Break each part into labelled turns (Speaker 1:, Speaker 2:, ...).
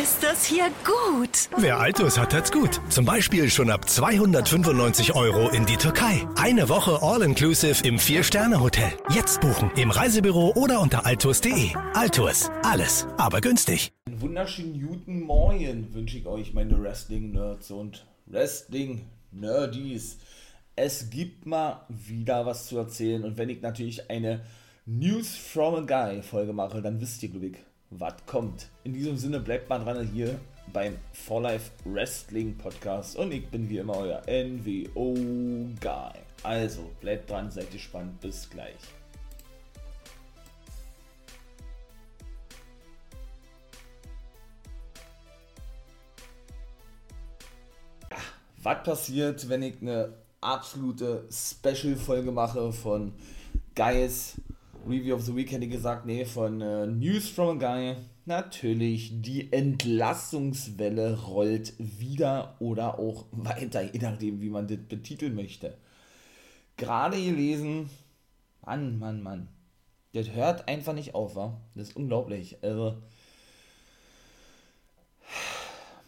Speaker 1: Ist das hier gut?
Speaker 2: Wer Altus hat, hat's gut. Zum Beispiel schon ab 295 Euro in die Türkei. Eine Woche All-Inclusive im Vier-Sterne-Hotel. Jetzt buchen im Reisebüro oder unter altus.de. Altus, alles, aber günstig.
Speaker 3: Einen wunderschönen guten Morgen wünsche ich euch, meine Wrestling-Nerds und Wrestling-Nerdies. Es gibt mal wieder was zu erzählen und wenn ich natürlich eine News from a Guy Folge mache, dann wisst ihr, glaube ich, was kommt. In diesem Sinne bleibt mal dran hier beim For Life Wrestling Podcast und ich bin wie immer euer NWO Guy. Also bleibt dran, seid gespannt, bis gleich. Was passiert, wenn ich eine absolute Special-Folge mache von Guys Review of the Week hätte gesagt, nee, von äh, News from a Guy. Natürlich, die Entlassungswelle rollt wieder oder auch weiter, je nachdem, wie man das betiteln möchte. Gerade gelesen, Mann, Mann, Mann. Das hört einfach nicht auf, wa? Das ist unglaublich. Also,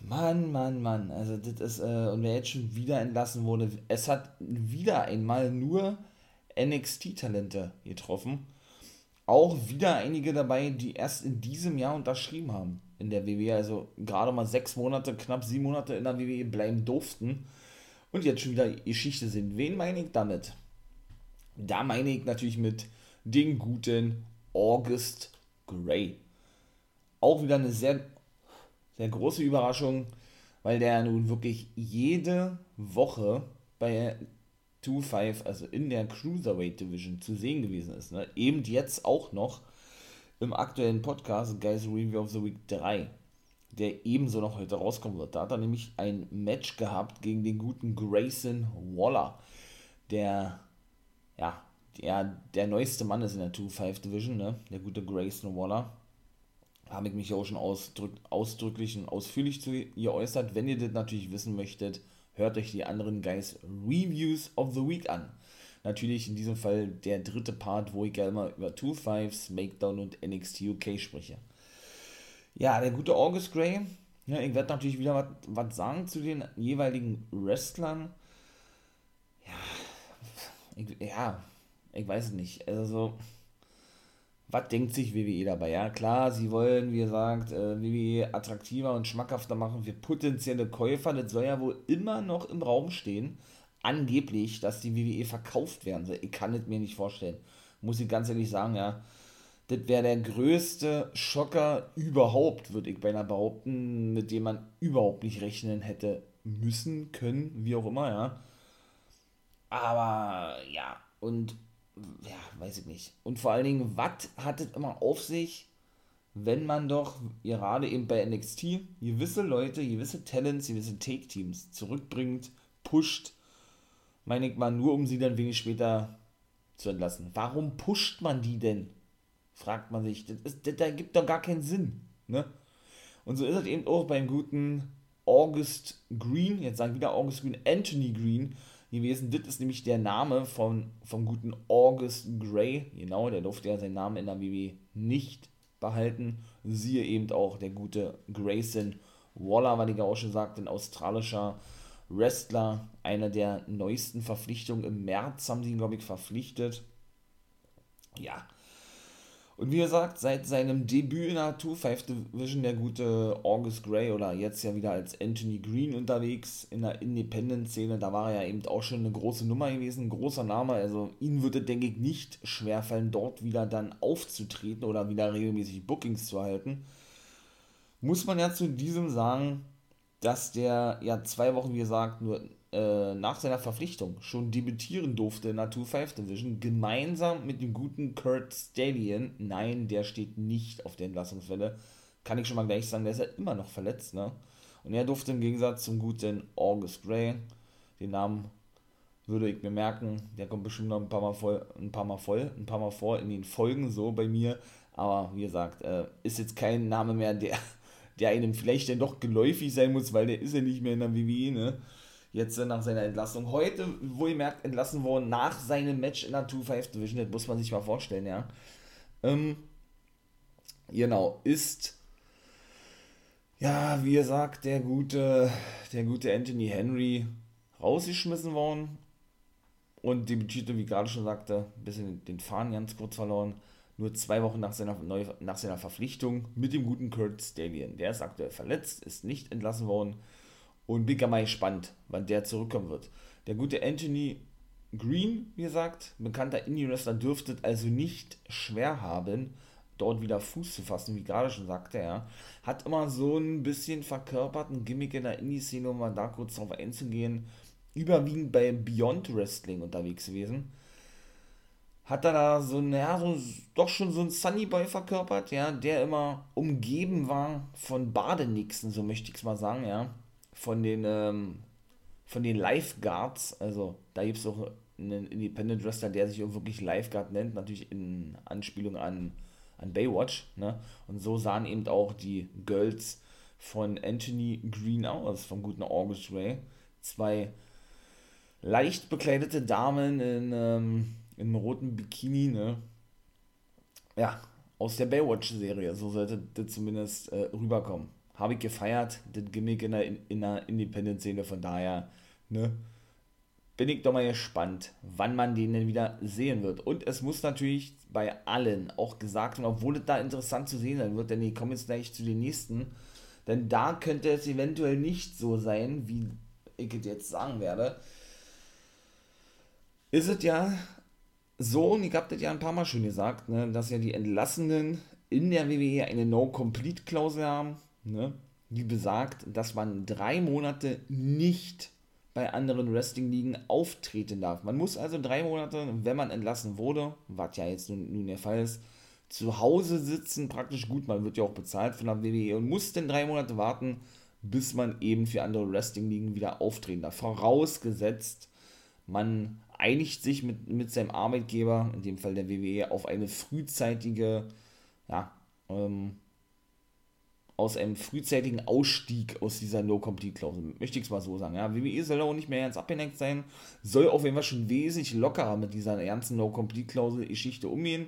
Speaker 3: Mann, Mann, Mann. Also, das ist, äh, und wer jetzt schon wieder entlassen wurde, es hat wieder einmal nur NXT-Talente getroffen auch wieder einige dabei, die erst in diesem Jahr unterschrieben haben in der WWE. Also gerade mal sechs Monate, knapp sieben Monate in der WWE bleiben durften und jetzt schon wieder Geschichte sind. Wen meine ich damit? Da meine ich natürlich mit den guten August Gray. Auch wieder eine sehr, sehr große Überraschung, weil der nun wirklich jede Woche bei 2-5, also in der Cruiserweight Division zu sehen gewesen ist. Ne? Eben jetzt auch noch im aktuellen Podcast Guys Review of the Week 3, der ebenso noch heute rauskommen wird. Da hat er nämlich ein Match gehabt gegen den guten Grayson Waller, der, ja, der, der neueste Mann ist in der 2-5 Division, ne? der gute Grayson Waller. Habe ich mich auch schon ausdrück, ausdrücklich und ausführlich zu ihr äußert. Wenn ihr das natürlich wissen möchtet, hört euch die anderen Guys Reviews of the Week an. Natürlich in diesem Fall der dritte Part, wo ich ja immer über 2 Fives, Makedown und NXT UK spreche. Ja, der gute August Gray. Ja, ich werde natürlich wieder was sagen zu den jeweiligen Wrestlern. Ja, ich, ja, ich weiß es nicht. Also, was denkt sich WWE dabei? Ja, klar, sie wollen, wie gesagt, äh, WWE attraktiver und schmackhafter machen für potenzielle Käufer. Das soll ja wohl immer noch im Raum stehen. Angeblich, dass die WWE verkauft werden soll. Ich kann es mir nicht vorstellen. Muss ich ganz ehrlich sagen, ja. Das wäre der größte Schocker überhaupt, würde ich beinahe behaupten, mit dem man überhaupt nicht rechnen hätte müssen, können, wie auch immer, ja. Aber ja, und ja, weiß ich nicht. Und vor allen Dingen, was hat es immer auf sich, wenn man doch gerade eben bei NXT gewisse Leute, gewisse Talents, gewisse Take-Teams zurückbringt, pusht, meine ich mal, nur um sie dann wenig später zu entlassen. Warum pusht man die denn? Fragt man sich. Das, ist, das, das gibt doch gar keinen Sinn. Ne? Und so ist es eben auch beim guten August Green, jetzt sagen wieder August Green, Anthony Green, gewesen. Das ist nämlich der Name von, vom guten August Gray. Genau, der durfte ja seinen Namen in der WWE nicht behalten. Siehe eben auch der gute Grayson Waller, weil ich ja auch schon sagte, ein australischer Wrestler. Einer der neuesten Verpflichtungen. Im März haben sie ihn, glaube ich, verpflichtet. Ja, und wie gesagt, seit seinem Debüt in der 2-5 Division der gute August Gray oder jetzt ja wieder als Anthony Green unterwegs in der Independent-Szene, da war er ja eben auch schon eine große Nummer gewesen, ein großer Name. Also ihn würde, denke ich, nicht schwerfallen, dort wieder dann aufzutreten oder wieder regelmäßig Bookings zu halten. Muss man ja zu diesem sagen, dass der ja zwei Wochen, wie gesagt, nur äh, nach seiner Verpflichtung schon debütieren durfte in der 2-5 Division, gemeinsam mit dem guten Kurt Stallion. Nein, der steht nicht auf der Entlassungswelle. Kann ich schon mal gleich sagen, der ist ja immer noch verletzt, ne? Und er durfte im Gegensatz zum guten August Gray, den Namen würde ich mir merken, der kommt bestimmt noch ein paar Mal voll, ein paar Mal voll, ein paar Mal vor in den Folgen so bei mir. Aber wie gesagt, äh, ist jetzt kein Name mehr, der, der einem vielleicht dann doch geläufig sein muss, weil der ist ja nicht mehr in der WWE, ne? Jetzt äh, nach seiner Entlassung. Heute, wo ihr merkt, entlassen worden nach seinem Match in der 2-5 Division, das muss man sich mal vorstellen, ja. Ähm, genau, ist ja, wie gesagt, der gute, der gute Anthony Henry rausgeschmissen worden und debütierte, wie gerade schon sagte, ein bisschen den Faden ganz kurz verloren. Nur zwei Wochen nach seiner, Neu nach seiner Verpflichtung mit dem guten Kurt Stallion. Der ist aktuell verletzt, ist nicht entlassen worden und bin mal gespannt, wann der zurückkommen wird. Der gute Anthony Green, wie gesagt, bekannter Indie-Wrestler, dürfte also nicht schwer haben, dort wieder Fuß zu fassen, wie gerade schon sagte er. Hat immer so ein bisschen verkörperten Gimmick in der Indie-Szene, um mal da kurz drauf einzugehen überwiegend bei Beyond Wrestling unterwegs gewesen. Hat er da so, naja, so, doch schon so ein Sunny Boy verkörpert, ja, der immer umgeben war von Badenixen, so möchte ich es mal sagen, ja. Von den, ähm, von den Lifeguards, also da gibt es auch einen Independent Wrestler, der sich auch wirklich Lifeguard nennt, natürlich in Anspielung an, an Baywatch, ne. Und so sahen eben auch die Girls von Anthony Green aus, vom guten August Ray. Zwei leicht bekleidete Damen in, ähm, in einem roten Bikini, ne? Ja, aus der Baywatch-Serie, so sollte das zumindest äh, rüberkommen. Habe ich gefeiert, das Gimmick in der, in der Independent-Szene, von daher, ne? Bin ich doch mal gespannt, wann man den denn wieder sehen wird. Und es muss natürlich bei allen auch gesagt werden, obwohl es da interessant zu sehen sein wird, denn ich komme jetzt gleich zu den nächsten. Denn da könnte es eventuell nicht so sein, wie ich es jetzt sagen werde ist es ja so, und ich habe das ja ein paar Mal schon gesagt, ne, dass ja die Entlassenen in der WWE eine No-Complete-Klausel haben, ne, die besagt, dass man drei Monate nicht bei anderen Wrestling-Ligen auftreten darf. Man muss also drei Monate, wenn man entlassen wurde, was ja jetzt nun, nun der Fall ist, zu Hause sitzen, praktisch gut, man wird ja auch bezahlt von der WWE und muss dann drei Monate warten, bis man eben für andere Wrestling-Ligen wieder auftreten darf. Vorausgesetzt, man einigt sich mit, mit seinem Arbeitgeber, in dem Fall der WWE, auf eine frühzeitige, ja, ähm, aus einem frühzeitigen Ausstieg aus dieser No-Complete-Klausel. Möchte ich es mal so sagen. Ja, WWE soll auch nicht mehr ganz abgelenkt sein, soll auf jeden Fall schon wesentlich lockerer mit dieser ernsten No-Complete-Klausel-Geschichte umgehen.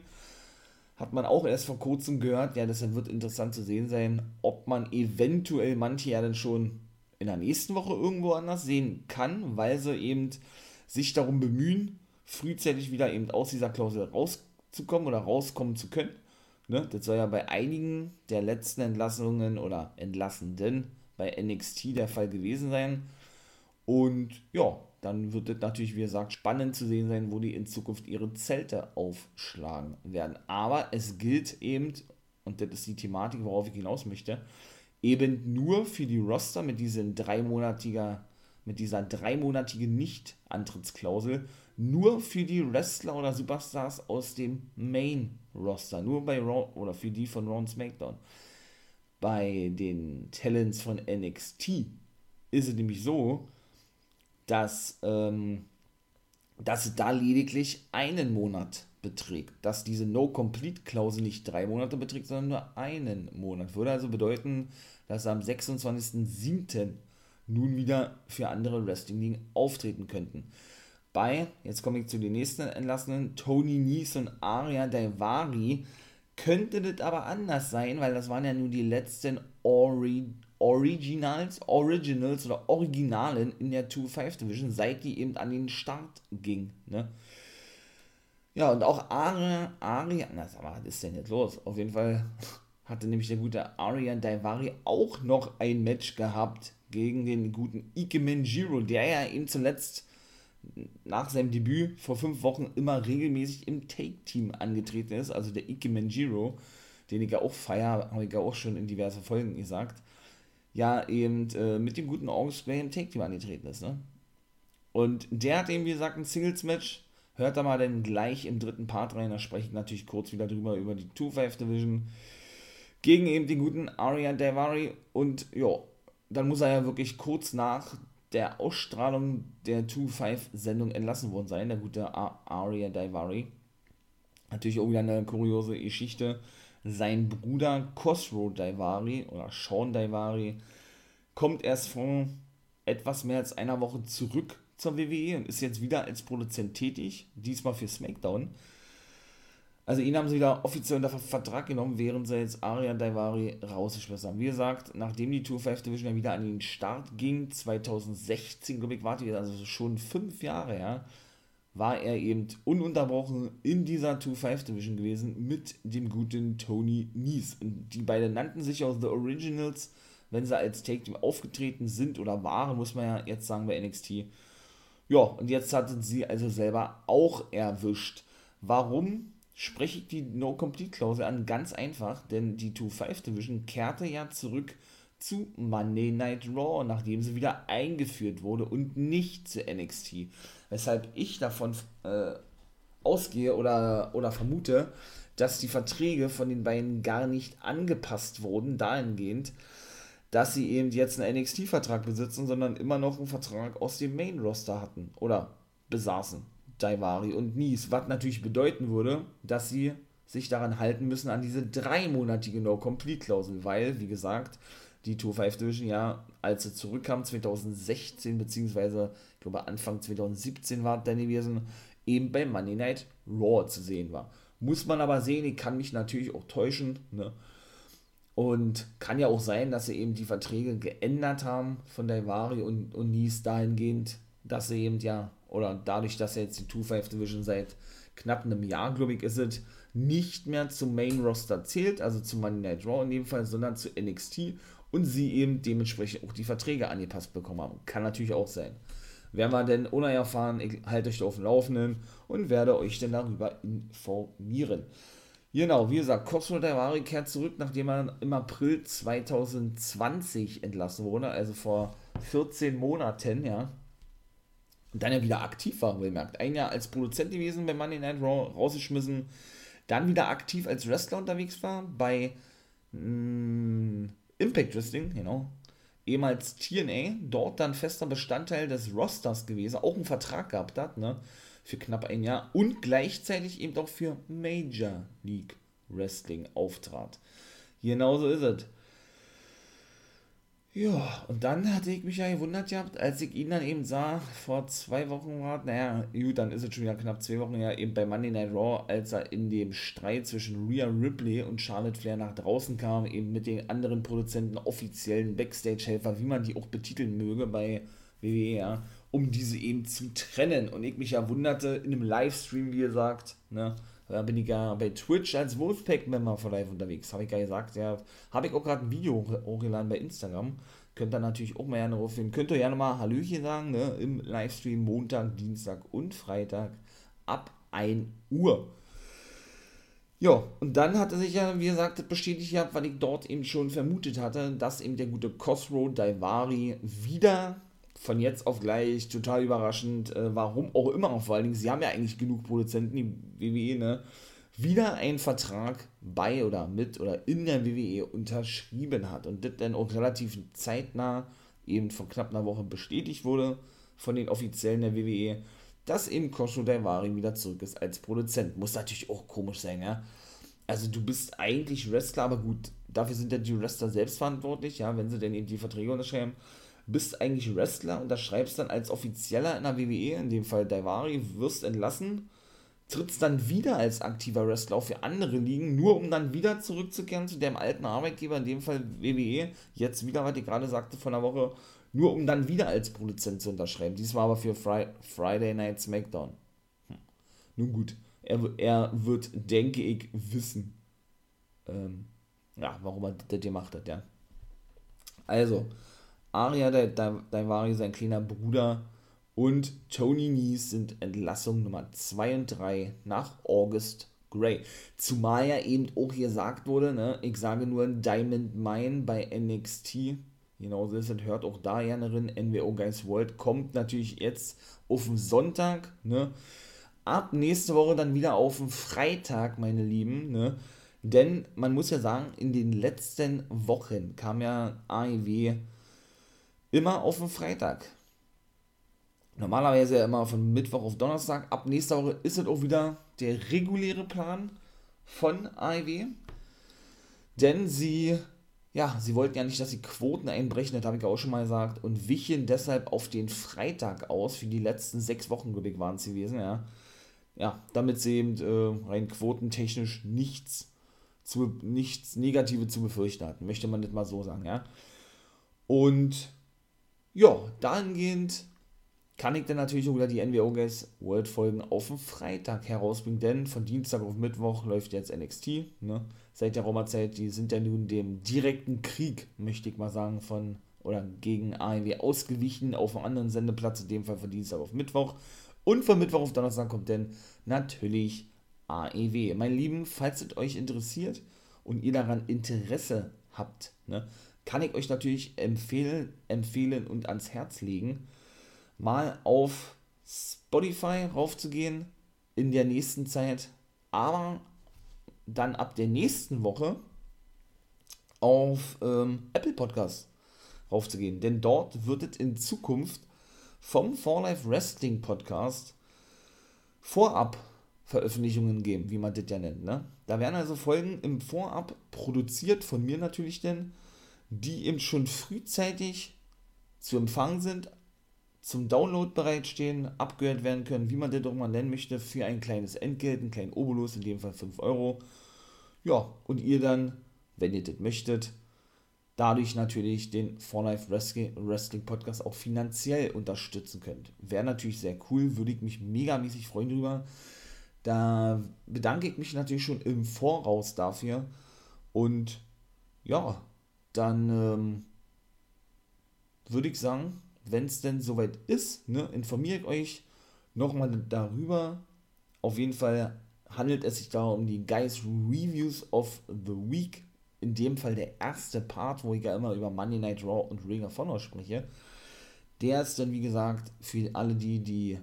Speaker 3: Hat man auch erst vor kurzem gehört. Ja, deshalb wird interessant zu sehen sein, ob man eventuell manche ja dann schon in der nächsten Woche irgendwo anders sehen kann, weil sie eben sich darum bemühen, frühzeitig wieder eben aus dieser Klausel rauszukommen oder rauskommen zu können. Ne? Das soll ja bei einigen der letzten Entlassungen oder Entlassenden bei NXT der Fall gewesen sein. Und ja, dann wird es natürlich, wie gesagt, spannend zu sehen sein, wo die in Zukunft ihre Zelte aufschlagen werden. Aber es gilt eben, und das ist die Thematik, worauf ich hinaus möchte, eben nur für die Roster mit diesem dreimonatiger mit dieser dreimonatigen Nicht-Antrittsklausel nur für die Wrestler oder Superstars aus dem Main-Roster, nur bei Raw oder für die von Raw und SmackDown. Bei den Talents von NXT ist es nämlich so, dass, ähm, dass es da lediglich einen Monat beträgt, dass diese No-Complete-Klausel nicht drei Monate beträgt, sondern nur einen Monat. Würde also bedeuten, dass am 26.07 nun wieder für andere Wrestling-Ligen auftreten könnten. Bei, jetzt komme ich zu den nächsten Entlassenen, Tony Nies und Aria Daivari, könnte das aber anders sein, weil das waren ja nur die letzten Ori Originals, Originals oder Originalen in der 2-5 Division, seit die eben an den Start ging. Ne? Ja, und auch Aria, Aria, na, sag mal, was ist denn jetzt los? Auf jeden Fall hatte nämlich der gute Arian Daivari auch noch ein Match gehabt gegen den guten Ikemen Jiro, der ja eben zuletzt nach seinem Debüt vor fünf Wochen immer regelmäßig im Take-Team angetreten ist, also der Ikemen Jiro, den ich ja auch feier, habe ich ja auch schon in diverse Folgen gesagt, ja eben äh, mit dem guten August Gray im Take-Team angetreten ist. Ne? Und der hat eben, wie gesagt, ein Singles-Match. Hört da mal dann gleich im dritten Part rein, da spreche ich natürlich kurz wieder drüber, über die 2-5 Division. Gegen eben den guten Arian Davari und ja, dann muss er ja wirklich kurz nach der Ausstrahlung der 2-5-Sendung entlassen worden sein, der gute Aria Daivari. Natürlich wieder eine kuriose Geschichte. Sein Bruder Khosrow Daivari oder Sean Daivari kommt erst vor etwas mehr als einer Woche zurück zur WWE und ist jetzt wieder als Produzent tätig, diesmal für SmackDown. Also ihn haben sie wieder offiziell unter Vertrag genommen, während sie jetzt Aria Daivari rausgeschmissen haben. Wie gesagt, nachdem die Tour 5 Division ja wieder an den Start ging, 2016, glaube ich, war die, also schon fünf Jahre her, war er eben ununterbrochen in dieser 2-5 Division gewesen mit dem guten Tony Nies. Und die beiden nannten sich auch The Originals, wenn sie als Take Team aufgetreten sind oder waren, muss man ja jetzt sagen bei NXT. Ja, und jetzt hatten sie also selber auch erwischt. Warum? Spreche ich die No-Complete-Klausel an. Ganz einfach, denn die 2-5-Division kehrte ja zurück zu Monday Night Raw, nachdem sie wieder eingeführt wurde und nicht zu NXT. Weshalb ich davon äh, ausgehe oder, oder vermute, dass die Verträge von den beiden gar nicht angepasst wurden, dahingehend, dass sie eben jetzt einen NXT-Vertrag besitzen, sondern immer noch einen Vertrag aus dem Main-Roster hatten oder besaßen. Daivari und Nies, was natürlich bedeuten würde, dass sie sich daran halten müssen an diese dreimonatige No-Complete-Klausel, weil, wie gesagt, die Tour 5 Division ja, als sie zurückkam, 2016, beziehungsweise, ich glaube, Anfang 2017 war dann gewesen, eben bei Monday Night Raw zu sehen war. Muss man aber sehen, ich kann mich natürlich auch täuschen, ne? Und kann ja auch sein, dass sie eben die Verträge geändert haben von Daivari und, und Nies dahingehend, dass sie eben ja oder dadurch, dass er jetzt die 2-5 Division seit knapp einem Jahr, glaube ich, ist es, nicht mehr zum Main Roster zählt, also zum Monday Night Raw in dem Fall, sondern zu NXT und sie eben dementsprechend auch die Verträge angepasst bekommen haben. Kann natürlich auch sein. Werden wir denn ohne erfahren, ich halte euch auf dem Laufenden und werde euch dann darüber informieren. Genau, wie gesagt, Cosmo Daivari kehrt zurück, nachdem er im April 2020 entlassen wurde, also vor 14 Monaten, ja dann ja wieder aktiv war, bemerkt. Ein Jahr als Produzent gewesen bei Monday Night Raw, rausgeschmissen, dann wieder aktiv als Wrestler unterwegs war bei mh, mm, Impact Wrestling, genau. Ehemals TNA, dort dann fester Bestandteil des Rosters gewesen, auch einen Vertrag gehabt hat, ne, für knapp ein Jahr und gleichzeitig eben auch für Major League Wrestling auftrat. Genauso ist es. Ja, und dann hatte ich mich ja gewundert gehabt, als ich ihn dann eben sah, vor zwei Wochen war, naja, gut, dann ist es schon wieder knapp zwei Wochen ja eben bei Monday Night Raw, als er in dem Streit zwischen Rhea Ripley und Charlotte Flair nach draußen kam, eben mit den anderen Produzenten, offiziellen Backstage-Helfer, wie man die auch betiteln möge bei WWE, ja, um diese eben zu trennen. Und ich mich ja wunderte, in einem Livestream, wie gesagt, ne, da bin ich ja bei Twitch als Wolfpack-Member von live unterwegs. Habe ich ja gesagt, ja. Habe ich auch gerade ein Video hochgeladen bei Instagram. Könnt ihr natürlich auch mal gerne rauffinden. Könnt ihr gerne mal Hallöchen sagen, ne? Im Livestream Montag, Dienstag und Freitag ab 1 Uhr. Ja, und dann hatte sich ja, wie gesagt, bestätigt gehabt, weil ich dort eben schon vermutet hatte, dass eben der gute Cosro Daivari wieder von jetzt auf gleich, total überraschend, äh, warum auch immer, vor allen Dingen, sie haben ja eigentlich genug Produzenten, die WWE, ne, wieder einen Vertrag bei oder mit oder in der WWE unterschrieben hat und das dann auch relativ zeitnah, eben vor knapp einer Woche bestätigt wurde von den Offiziellen der WWE, dass eben Kosho Daivari wieder zurück ist als Produzent. Muss natürlich auch komisch sein, ja. Also du bist eigentlich Wrestler, aber gut, dafür sind ja die Wrestler selbst verantwortlich, ja, wenn sie denn eben die Verträge unterschreiben bist eigentlich Wrestler, und unterschreibst dann als Offizieller in der WWE, in dem Fall Daivari, wirst entlassen, trittst dann wieder als aktiver Wrestler auf für andere Ligen, nur um dann wieder zurückzukehren zu deinem alten Arbeitgeber, in dem Fall WWE, jetzt wieder, was ich gerade sagte, von der Woche, nur um dann wieder als Produzent zu unterschreiben. Diesmal aber für Fri Friday Night SmackDown. Hm. Nun gut, er, er wird, denke ich, wissen, ähm, ja, warum er das gemacht hat, ja. Also, Aria Daivari, sein kleiner Bruder, und Tony Nies sind Entlassung Nummer 2 und 3 nach August Gray. Zumal ja eben auch gesagt wurde, ne, ich sage nur Diamond Mine bei NXT. Genauso ist es, hört auch da gerne drin. NWO Guys World kommt natürlich jetzt auf den Sonntag, ne. Ab nächste Woche dann wieder auf den Freitag, meine Lieben, ne. Denn man muss ja sagen, in den letzten Wochen kam ja AEW immer auf den Freitag. normalerweise ja immer von Mittwoch auf Donnerstag. Ab nächster Woche ist es auch wieder der reguläre Plan von AEW. Denn sie, ja, sie wollten ja nicht, dass die Quoten einbrechen, das habe ich auch schon mal gesagt, und wichen deshalb auf den Freitag aus. Für die letzten sechs Wochen, glaube ich, waren es gewesen, ja. Ja, damit sie eben äh, rein quotentechnisch nichts, zu, nichts Negatives zu befürchten hatten, möchte man nicht mal so sagen, ja. Und ja, dahingehend kann ich dann natürlich auch wieder die NWO Guys World Folgen auf den Freitag herausbringen, denn von Dienstag auf Mittwoch läuft jetzt NXT, ne? Seit der Roma-Zeit, die sind ja nun dem direkten Krieg, möchte ich mal sagen, von oder gegen AEW ausgewichen auf einem anderen Sendeplatz, in dem Fall von Dienstag auf Mittwoch. Und von Mittwoch auf Donnerstag kommt dann natürlich AEW. Meine Lieben, falls es euch interessiert und ihr daran Interesse habt, ne, kann ich euch natürlich empfehlen, empfehlen und ans Herz legen, mal auf Spotify raufzugehen in der nächsten Zeit, aber dann ab der nächsten Woche auf ähm, Apple Podcasts raufzugehen. Denn dort wird es in Zukunft vom For Life Wrestling Podcast vorab Veröffentlichungen geben, wie man das ja nennt. Ne? Da werden also Folgen im Vorab produziert, von mir natürlich denn, die eben schon frühzeitig zu empfangen sind, zum Download bereitstehen, abgehört werden können, wie man das auch mal nennen möchte, für ein kleines Entgelt, einen kleinen Obolus, in dem Fall 5 Euro. Ja, und ihr dann, wenn ihr das möchtet, dadurch natürlich den For Life Wrestling Podcast auch finanziell unterstützen könnt. Wäre natürlich sehr cool, würde ich mich megamäßig freuen drüber. Da bedanke ich mich natürlich schon im Voraus dafür. Und ja, dann ähm, würde ich sagen, wenn es denn soweit ist, ne, informiere ich euch nochmal darüber. Auf jeden Fall handelt es sich da um die Guys Reviews of the Week. In dem Fall der erste Part, wo ich ja immer über Monday Night Raw und Ring of Honor spreche. Der ist dann, wie gesagt, für alle, die die,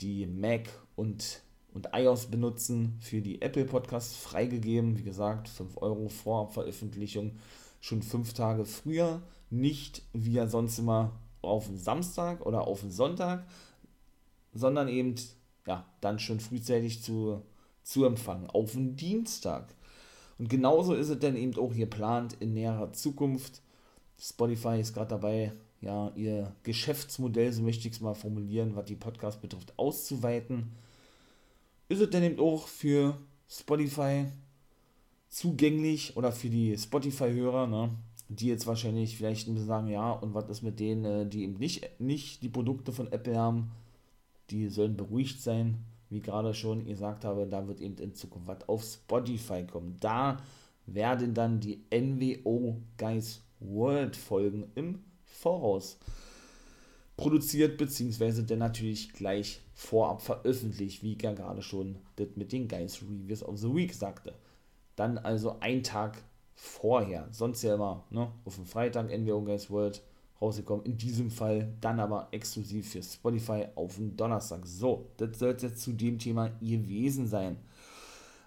Speaker 3: die Mac und, und iOS benutzen, für die Apple Podcasts freigegeben. Wie gesagt, 5 Euro vor Veröffentlichung, schon 5 Tage früher. Nicht wie ja sonst immer auf den Samstag oder auf den Sonntag, sondern eben ja, dann schon frühzeitig zu, zu empfangen, auf den Dienstag. Und genauso ist es dann eben auch geplant in näherer Zukunft. Spotify ist gerade dabei, ja, ihr Geschäftsmodell, so möchte ich es mal formulieren, was die Podcast betrifft, auszuweiten. Ist es dann eben auch für Spotify zugänglich oder für die Spotify-Hörer, ne? die jetzt wahrscheinlich vielleicht ein bisschen sagen, ja, und was ist mit denen, äh, die eben nicht, nicht die Produkte von Apple haben, die sollen beruhigt sein, wie gerade schon gesagt habe, da wird eben in Zukunft was auf Spotify kommen. Da werden dann die NWO Guys World Folgen im Voraus produziert, beziehungsweise dann natürlich gleich vorab veröffentlicht, wie ich ja gerade schon das mit den Guys Reviews of the Week sagte. Dann also ein Tag vorher. Sonst ja immer ne, auf dem Freitag NWO Guys World rausgekommen. In diesem Fall dann aber exklusiv für Spotify auf dem Donnerstag. So, das soll jetzt zu dem Thema gewesen sein.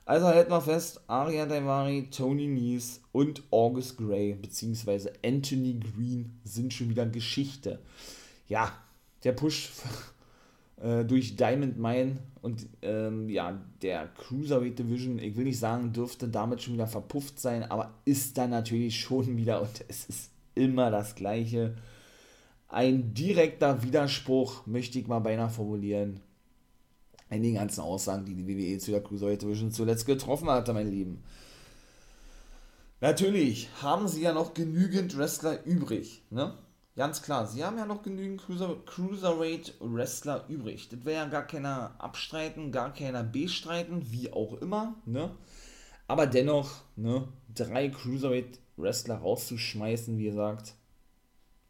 Speaker 3: Also halten wir fest, Aria Daivari, Tony Nese und August Gray bzw. Anthony Green sind schon wieder Geschichte. Ja, der Push äh, durch Diamond Mine und ähm, ja, der Cruiserweight Division, ich will nicht sagen, dürfte damit schon wieder verpufft sein, aber ist dann natürlich schon wieder und es ist immer das Gleiche. Ein direkter Widerspruch, möchte ich mal beinahe formulieren, in den ganzen Aussagen, die die WWE zu der Cruiserweight Division zuletzt getroffen hatte, meine Lieben. Natürlich haben sie ja noch genügend Wrestler übrig, ne? Ganz klar, sie haben ja noch genügend Cruiser, Cruiserweight-Wrestler übrig. Das wäre ja gar keiner abstreiten, gar keiner bestreiten, wie auch immer, ne? Aber dennoch, ne, drei Cruiserweight-Wrestler rauszuschmeißen, wie gesagt,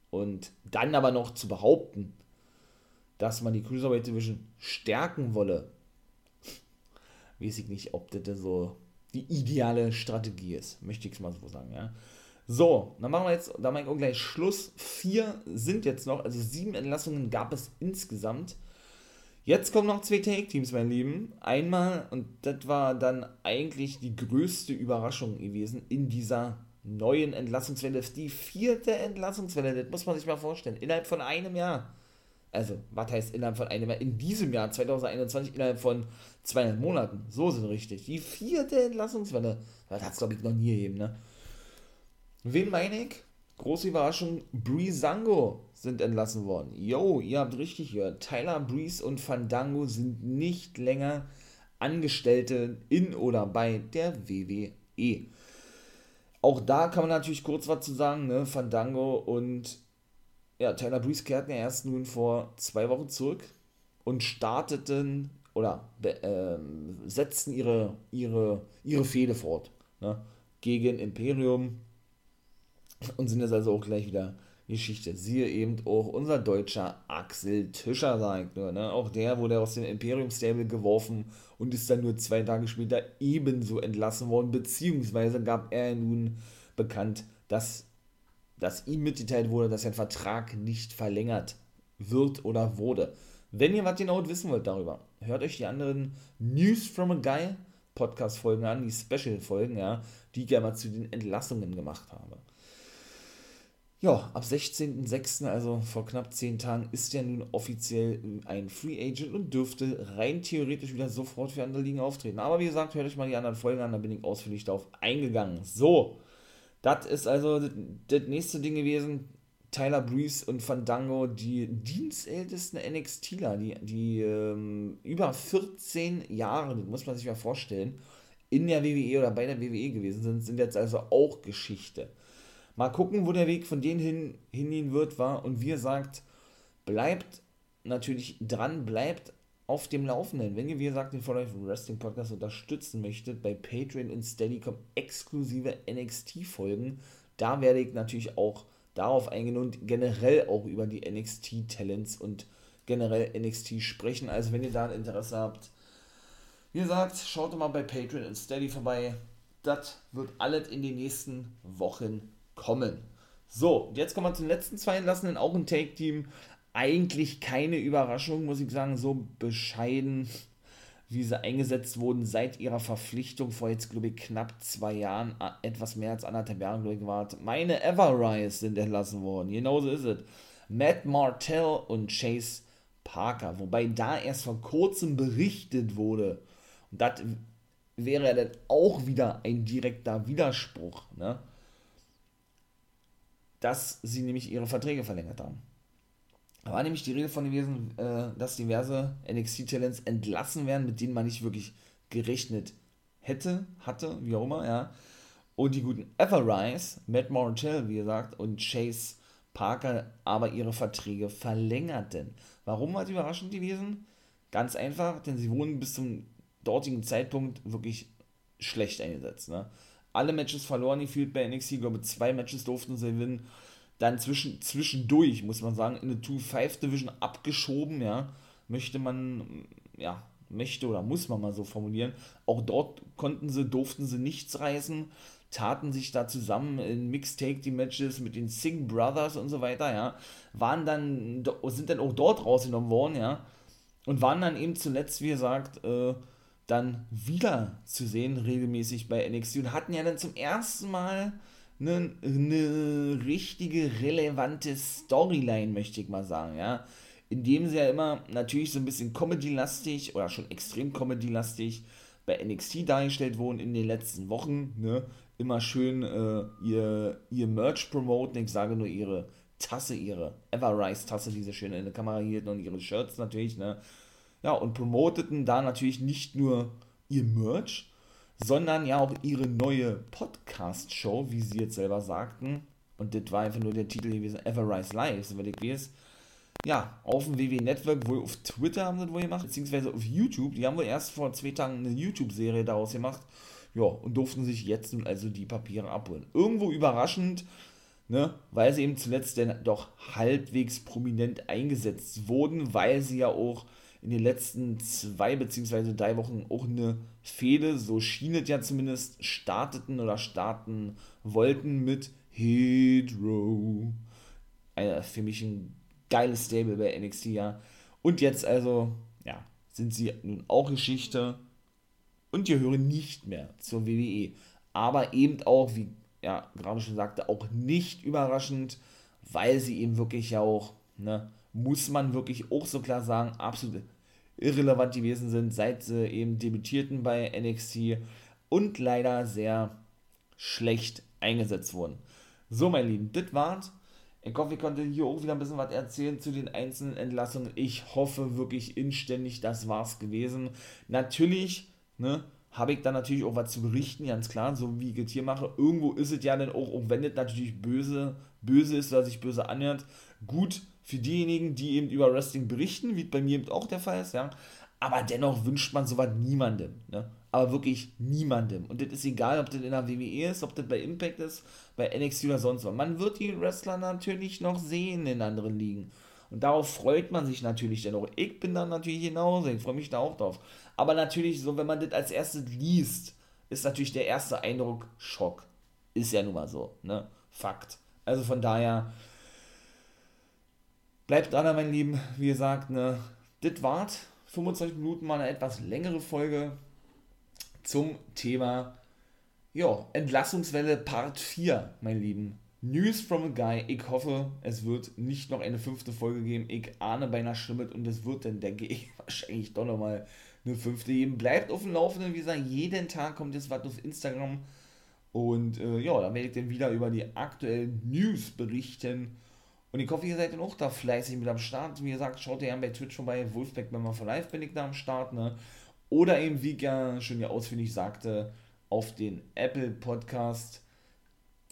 Speaker 3: und dann aber noch zu behaupten, dass man die Cruiserweight Division stärken wolle, weiß ich nicht, ob das so die ideale Strategie ist, möchte ich es mal so sagen, ja. So, dann machen wir jetzt, da ich auch gleich Schluss. Vier sind jetzt noch, also sieben Entlassungen gab es insgesamt. Jetzt kommen noch zwei Take-Teams, mein Lieben. Einmal, und das war dann eigentlich die größte Überraschung gewesen in dieser neuen Entlassungswelle. Die vierte Entlassungswelle, das muss man sich mal vorstellen. Innerhalb von einem Jahr. Also, was heißt innerhalb von einem Jahr? In diesem Jahr, 2021, innerhalb von zweieinhalb Monaten. So sind richtig. Die vierte Entlassungswelle. Das hat es, glaube ich, noch nie gegeben, ne? Wen meine ich? Große Überraschung, Breezango sind entlassen worden. Yo, ihr habt richtig gehört. Tyler Breeze und Fandango sind nicht länger Angestellte in oder bei der WWE. Auch da kann man natürlich kurz was zu sagen, ne? Fandango und ja, Tyler Breeze kehrten ja erst nun vor zwei Wochen zurück und starteten oder äh, setzten ihre, ihre, ihre Fehde fort ne? gegen Imperium und sind jetzt also auch gleich wieder Geschichte. Siehe eben auch unser deutscher Axel Tischer, sagt nur. Ne? Auch der wurde aus dem Imperium Stable geworfen und ist dann nur zwei Tage später ebenso entlassen worden, beziehungsweise gab er nun bekannt, dass, dass ihm mitgeteilt wurde, dass sein Vertrag nicht verlängert wird oder wurde. Wenn ihr was genau wissen wollt darüber, hört euch die anderen News from a Guy Podcast-Folgen an, die Special-Folgen, ja, die ich ja mal zu den Entlassungen gemacht habe. Ja, ab 16.06., also vor knapp 10 Tagen, ist er nun offiziell ein Free Agent und dürfte rein theoretisch wieder sofort für andere Ligen auftreten. Aber wie gesagt, hört euch mal die anderen Folgen an, da bin ich ausführlich darauf eingegangen. So, das ist also das nächste Ding gewesen. Tyler Breeze und Fandango, die dienstältesten NXTler, die, die ähm, über 14 Jahre, das muss man sich mal vorstellen, in der WWE oder bei der WWE gewesen sind, sind jetzt also auch Geschichte. Mal gucken, wo der Weg von denen hin, hingehen wird, war. Und wie gesagt, bleibt natürlich dran, bleibt auf dem Laufenden. Wenn ihr, wie gesagt, den Life Wrestling Podcast unterstützen möchtet, bei Patreon und Steadicom exklusive NXT-Folgen, da werde ich natürlich auch darauf eingehen und generell auch über die NXT-Talents und generell NXT sprechen. Also, wenn ihr da ein Interesse habt, wie gesagt, schaut mal bei Patreon und Steady vorbei. Das wird alles in den nächsten Wochen kommen. So, jetzt kommen wir zum letzten zwei Entlassenen, auch ein Take-Team. Eigentlich keine Überraschung, muss ich sagen, so bescheiden, wie sie eingesetzt wurden seit ihrer Verpflichtung vor jetzt, glaube ich, knapp zwei Jahren, etwas mehr als anderthalb Jahren, glaube ich, war. Meine Everrise sind entlassen worden, genauso ist es. Matt Martell und Chase Parker, wobei da erst vor kurzem berichtet wurde, und das wäre dann auch wieder ein direkter Widerspruch, ne? Dass sie nämlich ihre Verträge verlängert haben. Da war nämlich die Rede von gewesen, äh, dass diverse NXT-Talents entlassen werden, mit denen man nicht wirklich gerechnet hätte, hatte, wie auch immer, ja. Und die guten Everrise, Matt Morrell, wie gesagt, und Chase Parker aber ihre Verträge verlängerten. Warum war die überraschend gewesen? Ganz einfach, denn sie wurden bis zum dortigen Zeitpunkt wirklich schlecht eingesetzt. Ne? Alle Matches verloren gefühlt bei NXT. Ich glaube, zwei Matches durften sie gewinnen. Dann zwischen, zwischendurch, muss man sagen, in der 2-5-Division abgeschoben, ja. Möchte man, ja, möchte oder muss man mal so formulieren. Auch dort konnten sie, durften sie nichts reißen, taten sich da zusammen in Mixtape die Matches mit den Sing Brothers und so weiter, ja. Waren dann, sind dann auch dort rausgenommen worden, ja. Und waren dann eben zuletzt, wie gesagt, äh, dann wieder zu sehen, regelmäßig bei NXT und hatten ja dann zum ersten Mal eine, eine richtige, relevante Storyline, möchte ich mal sagen, ja. Indem sie ja immer natürlich so ein bisschen Comedy-lastig oder schon extrem Comedy-lastig bei NXT dargestellt wurden in den letzten Wochen, ne. Immer schön äh, ihr, ihr Merch promoten, ich sage nur ihre Tasse, ihre Everrise-Tasse, die sie schön in der Kamera hielten und ihre Shirts natürlich, ne ja, und promoteten da natürlich nicht nur ihr Merch, sondern ja auch ihre neue Podcast-Show, wie sie jetzt selber sagten. Und das war einfach nur der Titel gewesen, Everrise Live, soweit ich weiß. Ja, auf dem WW Network, wohl auf Twitter haben sie das wohl gemacht, beziehungsweise auf YouTube. Die haben wohl erst vor zwei Tagen eine YouTube-Serie daraus gemacht. Ja, und durften sich jetzt nun also die Papiere abholen. Irgendwo überraschend, ne, weil sie eben zuletzt denn doch halbwegs prominent eingesetzt wurden, weil sie ja auch in den letzten zwei beziehungsweise drei Wochen auch eine Fehde, so schien es ja zumindest, starteten oder starten wollten mit Hydro. Äh, für mich ein geiles Stable bei NXT, ja. Und jetzt also, ja, sind sie nun auch Geschichte und gehören nicht mehr zur WWE. Aber eben auch, wie ja gerade schon sagte, auch nicht überraschend, weil sie eben wirklich ja auch ne, muss man wirklich auch so klar sagen, absolut irrelevant gewesen sind, seit sie eben debütierten bei NXT und leider sehr schlecht eingesetzt wurden. So, mein Lieben, das war's. Ich hoffe, ich konnte hier auch wieder ein bisschen was erzählen zu den einzelnen Entlassungen. Ich hoffe wirklich inständig, das war's gewesen. Natürlich, ne, habe ich da natürlich auch was zu berichten, ganz klar, so wie ich es hier mache. Irgendwo ist es ja dann auch, auch wenn es natürlich böse, böse ist oder sich böse anhört, gut für diejenigen, die eben über Wrestling berichten, wie bei mir eben auch der Fall ist, ja. Aber dennoch wünscht man sowas niemandem, ne? Aber wirklich niemandem. Und das ist egal, ob das in der WWE ist, ob das bei Impact ist, bei NXT oder sonst was. Man wird die Wrestler natürlich noch sehen in anderen Ligen. Und darauf freut man sich natürlich dann auch. Ich bin dann natürlich genauso, ich freue mich da auch drauf. Aber natürlich, so wenn man das als erstes liest, ist natürlich der erste Eindruck Schock. Ist ja nun mal so, ne? Fakt. Also von daher, bleibt dran, mein Lieben. Wie gesagt, ne, das wart 25 Minuten mal eine etwas längere Folge zum Thema ja, Entlassungswelle Part 4, mein Lieben. News from a Guy. Ich hoffe, es wird nicht noch eine fünfte Folge geben. Ich ahne beinahe Schlimmet und es wird dann, denke ich, wahrscheinlich doch nochmal eine fünfte geben. Bleibt auf dem Laufenden, wie gesagt, jeden Tag kommt jetzt was auf Instagram. Und äh, ja, da werde ich dann wieder über die aktuellen News berichten. Und ich hoffe, ihr seid dann auch da fleißig mit am Start. Wie gesagt, schaut ihr gerne bei Twitch vorbei. Wolfpack Member for Life bin ich da am Start. Ne? Oder eben, wie ich ja schon ja ausführlich sagte, auf den Apple Podcast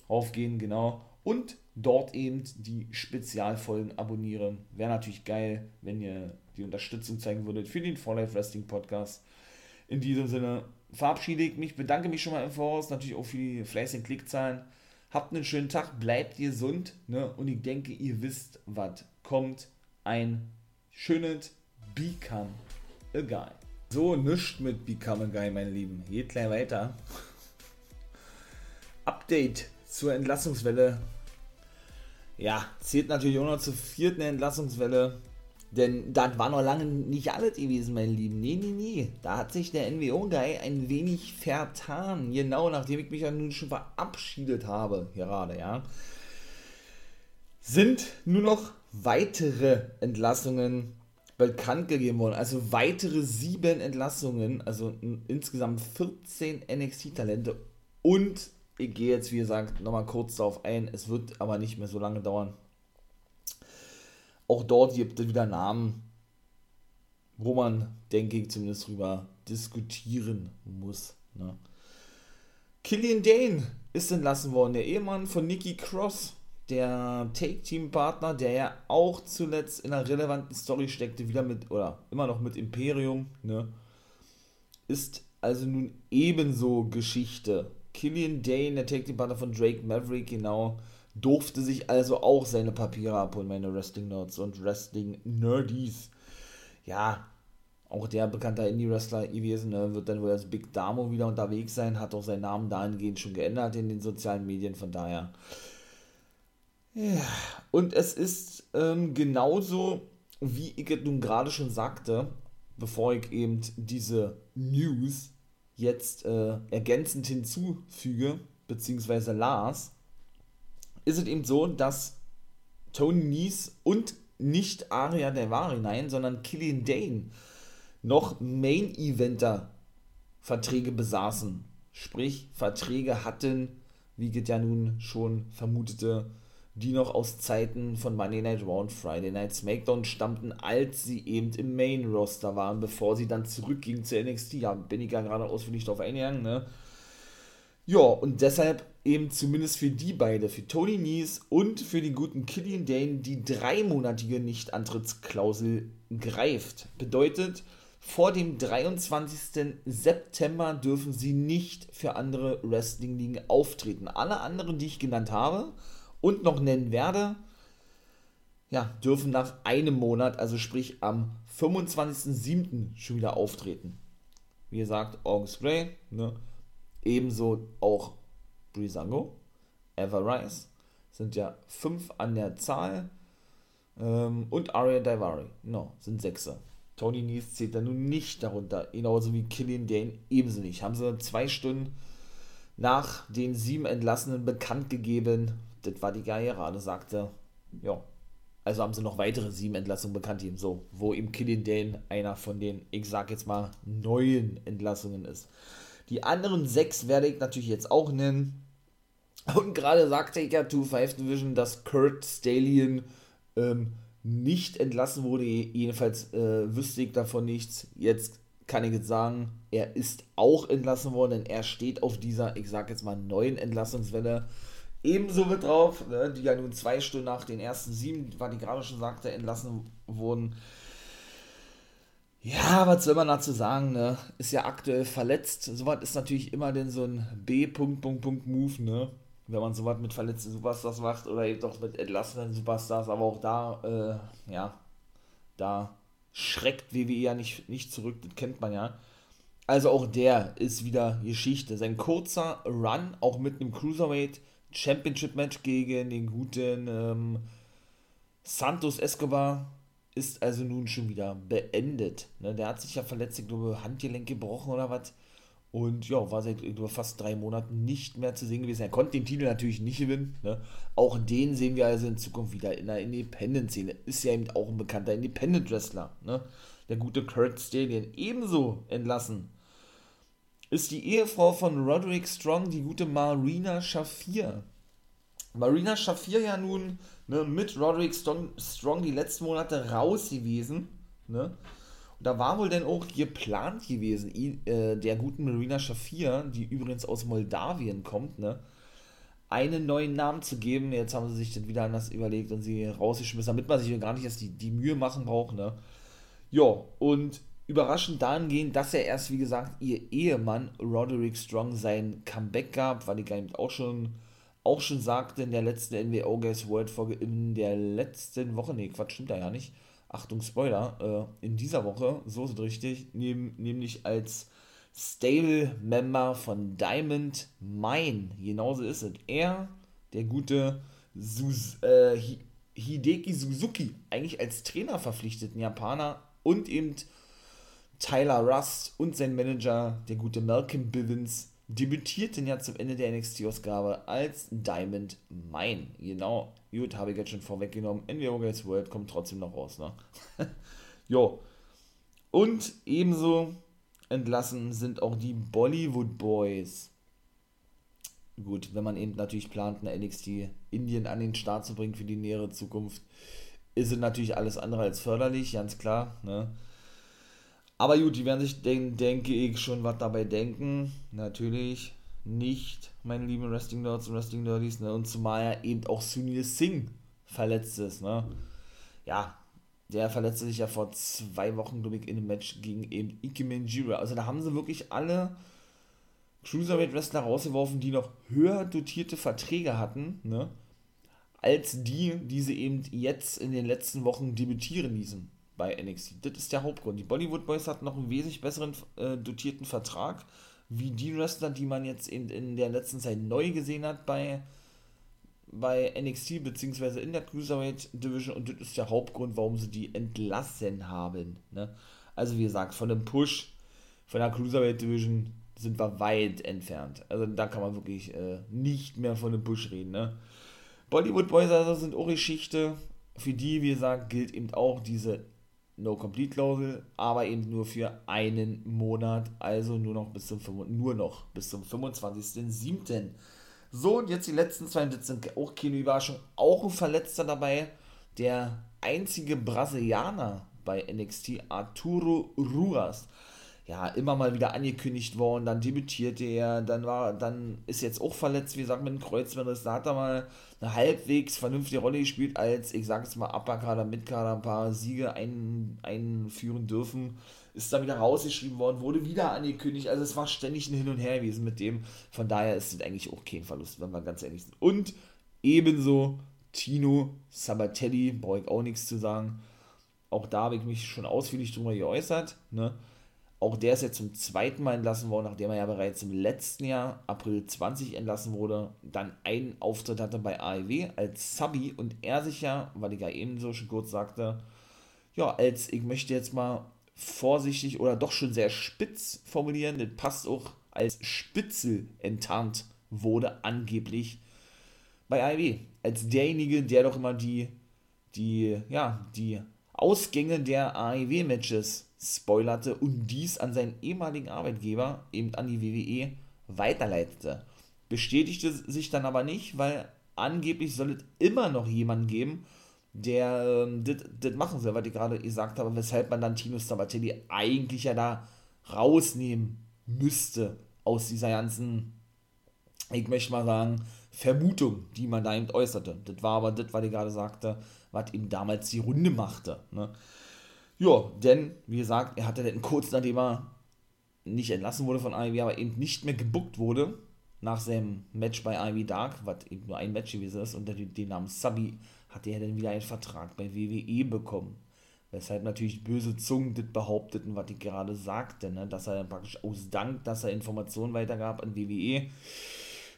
Speaker 3: aufgehen, genau. Und dort eben die Spezialfolgen abonnieren. Wäre natürlich geil, wenn ihr die Unterstützung zeigen würdet für den For Life Wrestling Podcast. In diesem Sinne verabschiede ich mich, bedanke mich schon mal im Voraus, natürlich auch für die fleißigen Klickzahlen. Habt einen schönen Tag, bleibt gesund, ne? Und ich denke, ihr wisst, was kommt. Ein schönes Become a Guy. So, nichts mit Become a Guy, meine Lieben. Geht gleich weiter. Update zur Entlassungswelle. Ja, zählt natürlich auch noch zur vierten Entlassungswelle. Denn das war noch lange nicht alles gewesen, mein Lieben. Nee, nee, nee. Da hat sich der NWO-Guy ein wenig vertan. Genau, nachdem ich mich ja nun schon verabschiedet habe, gerade, ja. Sind nur noch weitere Entlassungen bekannt gegeben worden. Also weitere sieben Entlassungen, also insgesamt 14 NXT-Talente. Und ich gehe jetzt, wie gesagt, nochmal kurz darauf ein. Es wird aber nicht mehr so lange dauern auch dort gibt es wieder Namen, wo man, denke ich, zumindest drüber diskutieren muss. Ne? Killian Dane ist entlassen worden, der Ehemann von Nikki Cross, der Take-Team-Partner, der ja auch zuletzt in einer relevanten Story steckte, wieder mit, oder immer noch mit Imperium, ne? ist also nun ebenso Geschichte. Killian Dane, der Take-Team-Partner von Drake Maverick, genau, durfte sich also auch seine Papiere abholen, meine Wrestling-Nerds und Wrestling-Nerdies. Ja, auch der bekannte Indie-Wrestler gewesen, ne, wird dann wohl als Big Damo wieder unterwegs sein, hat auch seinen Namen dahingehend schon geändert in den sozialen Medien, von daher. Ja, und es ist ähm, genauso, wie ich es nun gerade schon sagte, bevor ich eben diese News jetzt äh, ergänzend hinzufüge, beziehungsweise las, ist es eben so, dass Tony Nies und nicht Aria Daivari, nein, sondern Killian Dane noch Main-Eventer-Verträge besaßen. Sprich, Verträge hatten, wie geht ja nun schon vermutete, die noch aus Zeiten von Monday Night Raw und Friday Night SmackDown stammten, als sie eben im Main-Roster waren, bevor sie dann zurückgingen zu NXT. Ja, bin ich ja gerade ausführlich darauf eingegangen, ne? Ja, und deshalb eben zumindest für die beide, für Tony Nies und für den guten Killian Dane, die dreimonatige Nichtantrittsklausel greift. Bedeutet, vor dem 23. September dürfen sie nicht für andere Wrestling-Ligen auftreten. Alle anderen, die ich genannt habe und noch nennen werde, ja, dürfen nach einem Monat, also sprich am 25.07. schon wieder auftreten. Wie gesagt, August Gray, ne? Ebenso auch Brisango, Everrise, sind ja fünf an der Zahl. Ähm, und Aria Daivari, no, sind Sechser. Tony Nies zählt da nun nicht darunter, genauso wie Killian Dane ebenso nicht. Haben sie zwei Stunden nach den sieben Entlassenen bekannt gegeben. Das war die Karriere, sagte, ja, Also haben sie noch weitere sieben Entlassungen bekannt gegeben, so, wo eben Killian Dane einer von den, ich sag jetzt mal, neuen Entlassungen ist. Die anderen sechs werde ich natürlich jetzt auch nennen. Und gerade sagte ich ja 2-5 Division, dass Kurt Stallion ähm, nicht entlassen wurde. Jedenfalls äh, wüsste ich davon nichts. Jetzt kann ich jetzt sagen, er ist auch entlassen worden, denn er steht auf dieser, ich sag jetzt mal, neuen Entlassungswelle. Ebenso mit drauf, ne, die ja nun zwei Stunden nach den ersten sieben, was ich gerade schon sagte, entlassen wurden. Ja, was soll man dazu sagen, ne? Ist ja aktuell verletzt. Sowas ist natürlich immer denn so ein B-Punkt-Punkt-Punkt-Move, ne? Wenn man sowas mit verletzten Superstars macht oder eben doch mit entlassenen Superstars, aber auch da, äh, ja, da schreckt WWE ja nicht, nicht zurück, das kennt man ja. Also auch der ist wieder Geschichte. Sein kurzer Run, auch mit einem Cruiserweight Championship Match gegen den guten ähm, Santos Escobar, ist also nun schon wieder beendet. Ne, der hat sich ja verletzt, ich glaube, Handgelenk gebrochen oder was. Und ja, war seit über fast drei Monaten nicht mehr zu sehen gewesen. Er konnte den Titel natürlich nicht gewinnen. Ne? Auch den sehen wir also in Zukunft wieder in der Independent-Szene. Ist ja eben auch ein bekannter Independent-Wrestler. Ne? Der gute Kurt Stallion. Ebenso entlassen ist die Ehefrau von Roderick Strong, die gute Marina Shafir. Marina Shafir ja nun ne, mit Roderick Strong, Strong die letzten Monate raus gewesen. Ne? Und da war wohl denn auch geplant gewesen, äh, der guten Marina Shafir, die übrigens aus Moldawien kommt, ne, einen neuen Namen zu geben. Jetzt haben sie sich das wieder anders überlegt und sie rausgeschmissen, damit man sich gar nicht erst die, die Mühe machen braucht. Ne? Ja, und überraschend dahingehend, dass er erst, wie gesagt, ihr Ehemann Roderick Strong sein Comeback gab, weil ich eben auch schon, auch schon sagte in der letzten NWO Guys World Folge in der letzten Woche, nee, Quatsch, stimmt da ja nicht, Achtung, Spoiler, äh, in dieser Woche, so ist es richtig, nehm, nämlich als Stable-Member von Diamond Mine. Genauso ist es. Er, der gute Sus äh, Hideki Suzuki, eigentlich als Trainer verpflichteten Japaner und eben Tyler Rust und sein Manager, der gute Malcolm Bivens, debütierten ja zum Ende der NXT-Ausgabe als Diamond Mine. Genau, gut, habe ich jetzt schon vorweggenommen. NWO Guys World kommt trotzdem noch raus, ne? jo. Und ebenso entlassen sind auch die Bollywood Boys. Gut, wenn man eben natürlich plant, eine NXT Indien an den Start zu bringen für die nähere Zukunft, ist es natürlich alles andere als förderlich, ganz klar, ne? Aber gut, die werden sich, denk, denke ich, schon was dabei denken. Natürlich nicht, meine lieben Wrestling Nerds und Wrestling Nerdies, ne? Und zumal ja eben auch Sunil Singh verletzt ist, ne? Ja, der verletzte sich ja vor zwei Wochen, glaube ich, in einem Match gegen eben Ike Manjira. Also da haben sie wirklich alle Cruiserweight Wrestler rausgeworfen, die noch höher dotierte Verträge hatten, ne? Als die, die sie eben jetzt in den letzten Wochen debütieren ließen bei NXT. Das ist der Hauptgrund. Die Bollywood Boys hatten noch einen wesentlich besseren äh, dotierten Vertrag, wie die Wrestler, die man jetzt in, in der letzten Zeit neu gesehen hat bei, bei NXT, beziehungsweise in der Cruiserweight Division. Und das ist der Hauptgrund, warum sie die entlassen haben. Ne? Also, wie gesagt, von dem Push von der Cruiserweight Division sind wir weit entfernt. Also, da kann man wirklich äh, nicht mehr von dem Push reden. Ne? Bollywood Boys also sind auch Geschichte. Für die, wie gesagt, gilt eben auch diese No-Complete-Klausel, aber eben nur für einen Monat, also nur noch bis zum, nur noch bis zum 25.07. So, und jetzt die letzten zwei, das sind auch keine Überraschung, auch ein Verletzter dabei, der einzige Brasilianer bei NXT, Arturo Ruas ja, immer mal wieder angekündigt worden, dann debütierte er, dann war, dann ist jetzt auch verletzt, wie gesagt, mit dem Kreuzbandriss, da hat er mal eine halbwegs vernünftige Rolle gespielt, als, ich sag jetzt mal, Upperkader, Midkader ein paar Siege ein, einführen dürfen, ist dann wieder rausgeschrieben worden, wurde wieder angekündigt, also es war ständig ein Hin und Her gewesen mit dem, von daher ist es eigentlich auch kein Verlust, wenn wir ganz ehrlich sind. Und ebenso Tino Sabatelli, brauche ich auch nichts zu sagen, auch da habe ich mich schon ausführlich drüber geäußert, ne, auch der ist jetzt zum zweiten Mal entlassen worden, nachdem er ja bereits im letzten Jahr, April 20, entlassen wurde, dann einen Auftritt hatte bei AEW als Subby und er sich ja, weil ich ja ebenso schon kurz sagte, ja, als, ich möchte jetzt mal vorsichtig oder doch schon sehr spitz formulieren, das passt auch als Spitzel enttarnt wurde, angeblich bei AEW. Als derjenige, der doch immer die die, ja, die Ausgänge der AEW-Matches spoilerte und dies an seinen ehemaligen Arbeitgeber, eben an die WWE, weiterleitete. Bestätigte sich dann aber nicht, weil angeblich soll es immer noch jemanden geben, der ähm, das machen soll, was ich gerade gesagt habe, weshalb man dann Tino Sabatelli eigentlich ja da rausnehmen müsste aus dieser ganzen, ich möchte mal sagen, Vermutung, die man da eben äußerte. Das war aber das, was ich gerade sagte, was ihm damals die Runde machte. Ne? Ja, denn, wie gesagt, er hatte dann kurz nachdem er nicht entlassen wurde von IW, aber eben nicht mehr gebuckt wurde, nach seinem Match bei IW Dark, was eben nur ein Match gewesen ist, unter dem Namen Subby, hatte er dann wieder einen Vertrag bei WWE bekommen. Weshalb natürlich böse Zungen das behaupteten, was ich gerade sagte, ne? dass er dann praktisch aus Dank, dass er Informationen weitergab an WWE,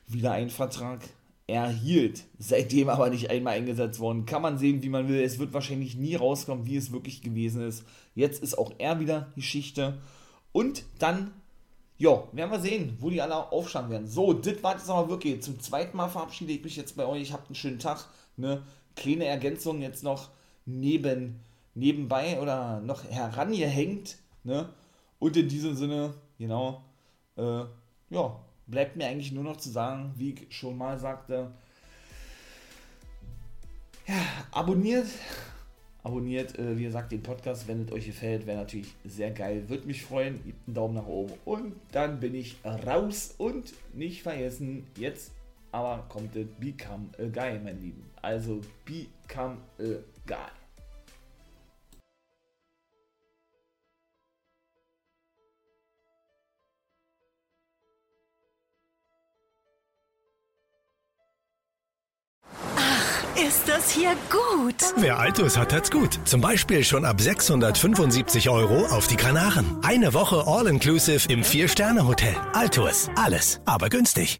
Speaker 3: wieder einen Vertrag erhielt. Seitdem aber nicht einmal eingesetzt worden. Kann man sehen, wie man will. Es wird wahrscheinlich nie rauskommen, wie es wirklich gewesen ist. Jetzt ist auch er wieder Geschichte. Und dann, ja, werden wir sehen, wo die alle aufschlagen werden. So, das war jetzt aber wirklich. Zum zweiten Mal verabschiede ich mich jetzt bei euch. Habt einen schönen Tag. Ne? Kleine Ergänzung jetzt noch neben, nebenbei oder noch herangehängt. Ne? Und in diesem Sinne, genau, äh, ja, bleibt mir eigentlich nur noch zu sagen, wie ich schon mal sagte, ja, abonniert, abonniert, äh, wie gesagt, den Podcast, wenn es euch gefällt, wäre natürlich sehr geil, würde mich freuen, gebt einen Daumen nach oben und dann bin ich raus und nicht vergessen, jetzt aber kommt es Become a Guy, mein Lieben. Also Become a Guy.
Speaker 1: Ist das hier gut?
Speaker 2: Wer Altus hat, hat's gut. Zum Beispiel schon ab 675 Euro auf die Kanaren. Eine Woche All-Inclusive im Vier-Sterne-Hotel. Altus. Alles, aber günstig.